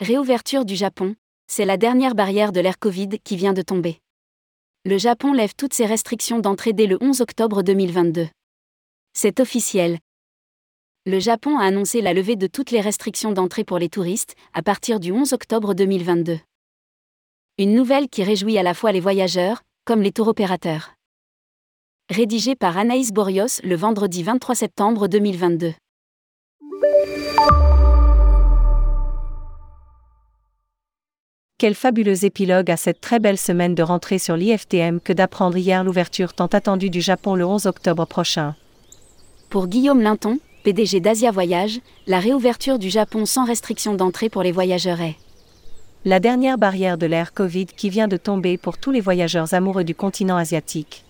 Réouverture du Japon, c'est la dernière barrière de l'ère Covid qui vient de tomber. Le Japon lève toutes ses restrictions d'entrée dès le 11 octobre 2022. C'est officiel. Le Japon a annoncé la levée de toutes les restrictions d'entrée pour les touristes à partir du 11 octobre 2022. Une nouvelle qui réjouit à la fois les voyageurs, comme les tour opérateurs. Rédigé par Anaïs Borios le vendredi 23 septembre 2022. Quel fabuleux épilogue à cette très belle semaine de rentrée sur l'IFTM que d'apprendre hier l'ouverture tant attendue du Japon le 11 octobre prochain. Pour Guillaume Linton, PDG d'Asia Voyage, la réouverture du Japon sans restriction d'entrée pour les voyageurs est la dernière barrière de l'ère Covid qui vient de tomber pour tous les voyageurs amoureux du continent asiatique.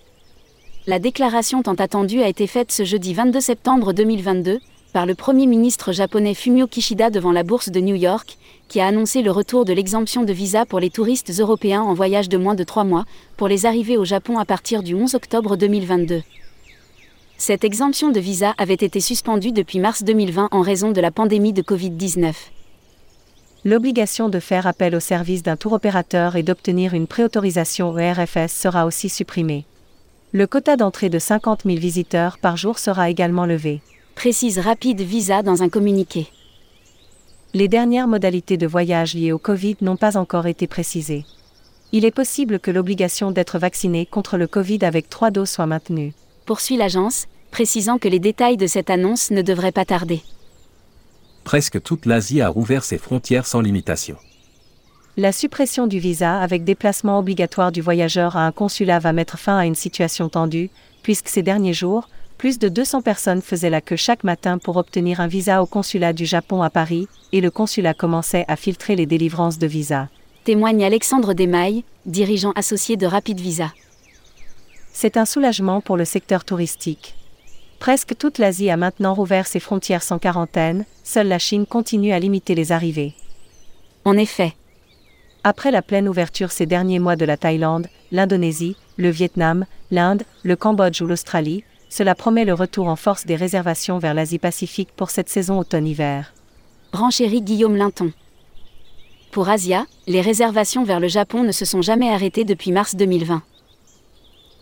La déclaration tant attendue a été faite ce jeudi 22 septembre 2022 par le Premier ministre japonais Fumio Kishida devant la bourse de New York, qui a annoncé le retour de l'exemption de visa pour les touristes européens en voyage de moins de trois mois, pour les arrivées au Japon à partir du 11 octobre 2022. Cette exemption de visa avait été suspendue depuis mars 2020 en raison de la pandémie de Covid-19. L'obligation de faire appel au service d'un tour opérateur et d'obtenir une préautorisation au RFS sera aussi supprimée. Le quota d'entrée de 50 000 visiteurs par jour sera également levé. Précise Rapide Visa dans un communiqué les dernières modalités de voyage liées au Covid n'ont pas encore été précisées. Il est possible que l'obligation d'être vacciné contre le Covid avec trois doses soit maintenue. Poursuit l'agence, précisant que les détails de cette annonce ne devraient pas tarder. Presque toute l'Asie a rouvert ses frontières sans limitation. La suppression du visa avec déplacement obligatoire du voyageur à un consulat va mettre fin à une situation tendue, puisque ces derniers jours, plus de 200 personnes faisaient la queue chaque matin pour obtenir un visa au consulat du Japon à Paris, et le consulat commençait à filtrer les délivrances de visas. Témoigne Alexandre Desmailles, dirigeant associé de Rapid Visa. C'est un soulagement pour le secteur touristique. Presque toute l'Asie a maintenant rouvert ses frontières sans quarantaine, seule la Chine continue à limiter les arrivées. En effet. Après la pleine ouverture ces derniers mois de la Thaïlande, l'Indonésie, le Vietnam, l'Inde, le Cambodge ou l'Australie, cela promet le retour en force des réservations vers l'Asie-Pacifique pour cette saison automne-hiver. Branchéry Guillaume Linton. Pour Asia, les réservations vers le Japon ne se sont jamais arrêtées depuis mars 2020.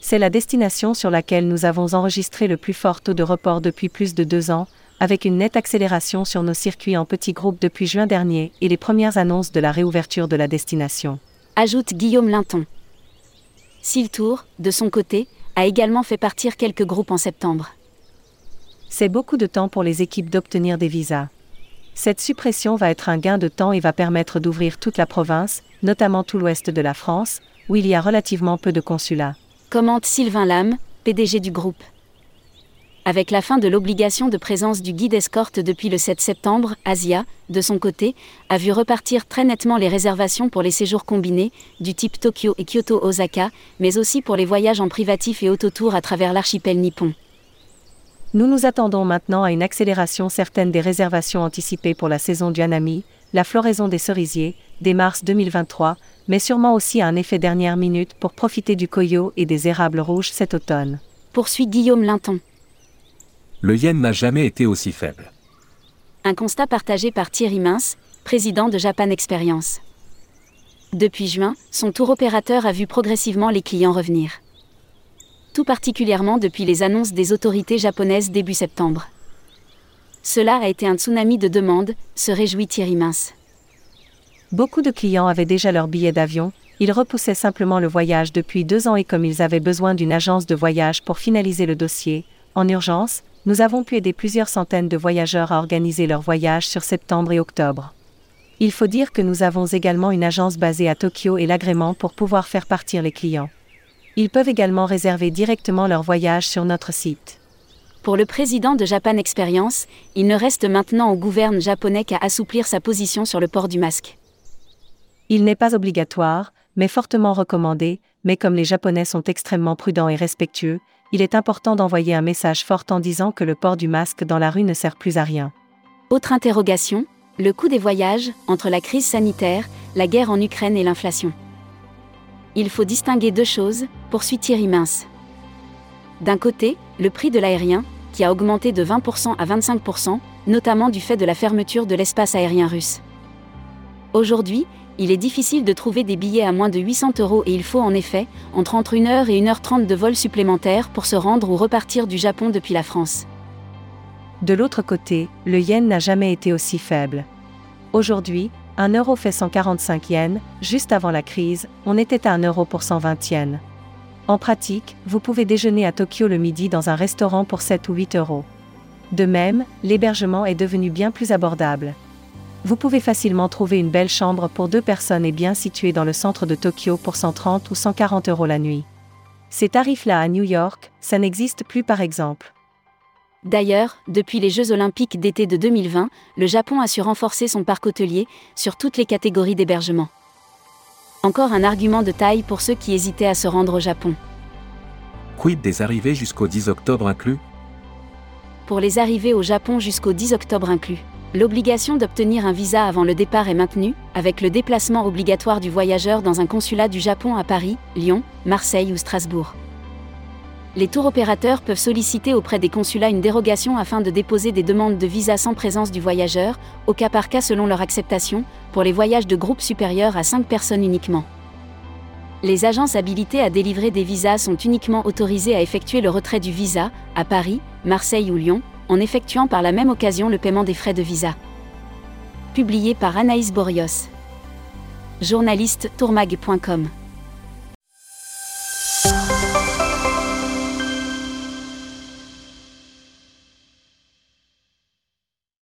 C'est la destination sur laquelle nous avons enregistré le plus fort taux de report depuis plus de deux ans, avec une nette accélération sur nos circuits en petits groupes depuis juin dernier et les premières annonces de la réouverture de la destination. Ajoute Guillaume Linton. Tour, de son côté, a également fait partir quelques groupes en septembre. C'est beaucoup de temps pour les équipes d'obtenir des visas. Cette suppression va être un gain de temps et va permettre d'ouvrir toute la province, notamment tout l'ouest de la France, où il y a relativement peu de consulats. Commente Sylvain Lame, PDG du groupe. Avec la fin de l'obligation de présence du guide escorte depuis le 7 septembre, Asia, de son côté, a vu repartir très nettement les réservations pour les séjours combinés, du type Tokyo et Kyoto-Osaka, mais aussi pour les voyages en privatif et autotour à travers l'archipel nippon. Nous nous attendons maintenant à une accélération certaine des réservations anticipées pour la saison du Hanami, la floraison des cerisiers, dès mars 2023, mais sûrement aussi à un effet dernière minute pour profiter du koyo et des érables rouges cet automne. Poursuit Guillaume Linton le yen n'a jamais été aussi faible. Un constat partagé par Thierry Mince, président de Japan Experience. Depuis juin, son tour opérateur a vu progressivement les clients revenir. Tout particulièrement depuis les annonces des autorités japonaises début septembre. Cela a été un tsunami de demandes, se réjouit Thierry Mince. Beaucoup de clients avaient déjà leur billet d'avion, ils repoussaient simplement le voyage depuis deux ans et comme ils avaient besoin d'une agence de voyage pour finaliser le dossier, en urgence, nous avons pu aider plusieurs centaines de voyageurs à organiser leur voyage sur septembre et octobre. Il faut dire que nous avons également une agence basée à Tokyo et l'agrément pour pouvoir faire partir les clients. Ils peuvent également réserver directement leur voyage sur notre site. Pour le président de Japan Experience, il ne reste maintenant au gouvernement japonais qu'à assouplir sa position sur le port du masque. Il n'est pas obligatoire, mais fortement recommandé, mais comme les Japonais sont extrêmement prudents et respectueux, il est important d'envoyer un message fort en disant que le port du masque dans la rue ne sert plus à rien. Autre interrogation, le coût des voyages, entre la crise sanitaire, la guerre en Ukraine et l'inflation. Il faut distinguer deux choses, poursuit Thierry Mince. D'un côté, le prix de l'aérien, qui a augmenté de 20% à 25%, notamment du fait de la fermeture de l'espace aérien russe. Aujourd'hui, il est difficile de trouver des billets à moins de 800 euros et il faut en effet, entre entre 1h et 1h30 de vol supplémentaires pour se rendre ou repartir du Japon depuis la France. De l'autre côté, le yen n'a jamais été aussi faible. Aujourd'hui, 1 euro fait 145 yens, juste avant la crise, on était à 1 euro pour 120 yens. En pratique, vous pouvez déjeuner à Tokyo le midi dans un restaurant pour 7 ou 8 euros. De même, l'hébergement est devenu bien plus abordable. Vous pouvez facilement trouver une belle chambre pour deux personnes et bien située dans le centre de Tokyo pour 130 ou 140 euros la nuit. Ces tarifs-là à New York, ça n'existe plus par exemple. D'ailleurs, depuis les Jeux olympiques d'été de 2020, le Japon a su renforcer son parc hôtelier sur toutes les catégories d'hébergement. Encore un argument de taille pour ceux qui hésitaient à se rendre au Japon. Quid des arrivées jusqu'au 10 octobre inclus? Pour les arrivées au Japon jusqu'au 10 octobre inclus. L'obligation d'obtenir un visa avant le départ est maintenue, avec le déplacement obligatoire du voyageur dans un consulat du Japon à Paris, Lyon, Marseille ou Strasbourg. Les tours opérateurs peuvent solliciter auprès des consulats une dérogation afin de déposer des demandes de visa sans présence du voyageur, au cas par cas selon leur acceptation, pour les voyages de groupes supérieurs à 5 personnes uniquement. Les agences habilitées à délivrer des visas sont uniquement autorisées à effectuer le retrait du visa, à Paris, Marseille ou Lyon, en effectuant par la même occasion le paiement des frais de visa. Publié par Anaïs Borios. Journaliste tourmag.com